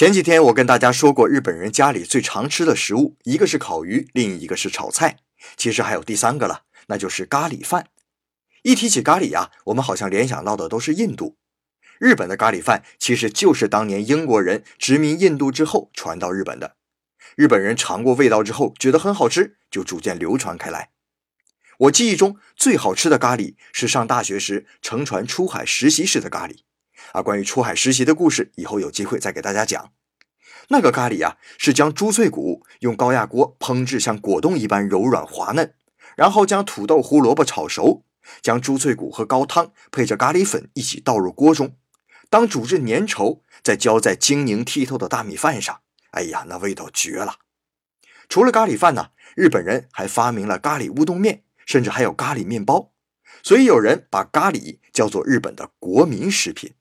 前几天我跟大家说过，日本人家里最常吃的食物，一个是烤鱼，另一个是炒菜，其实还有第三个了，那就是咖喱饭。一提起咖喱呀，我们好像联想到的都是印度。日本的咖喱饭其实就是当年英国人殖民印度之后传到日本的。日本人尝过味道之后，觉得很好吃，就逐渐流传开来。我记忆中最好吃的咖喱是上大学时乘船出海实习时的咖喱。啊，关于出海实习的故事，以后有机会再给大家讲。那个咖喱啊，是将猪脆骨用高压锅烹制像果冻一般柔软滑嫩，然后将土豆、胡萝卜炒熟，将猪脆骨和高汤配着咖喱粉一起倒入锅中，当煮至粘稠，再浇在晶莹剔透的大米饭上。哎呀，那味道绝了！除了咖喱饭呢，日本人还发明了咖喱乌冬面，甚至还有咖喱面包。所以有人把咖喱叫做日本的国民食品。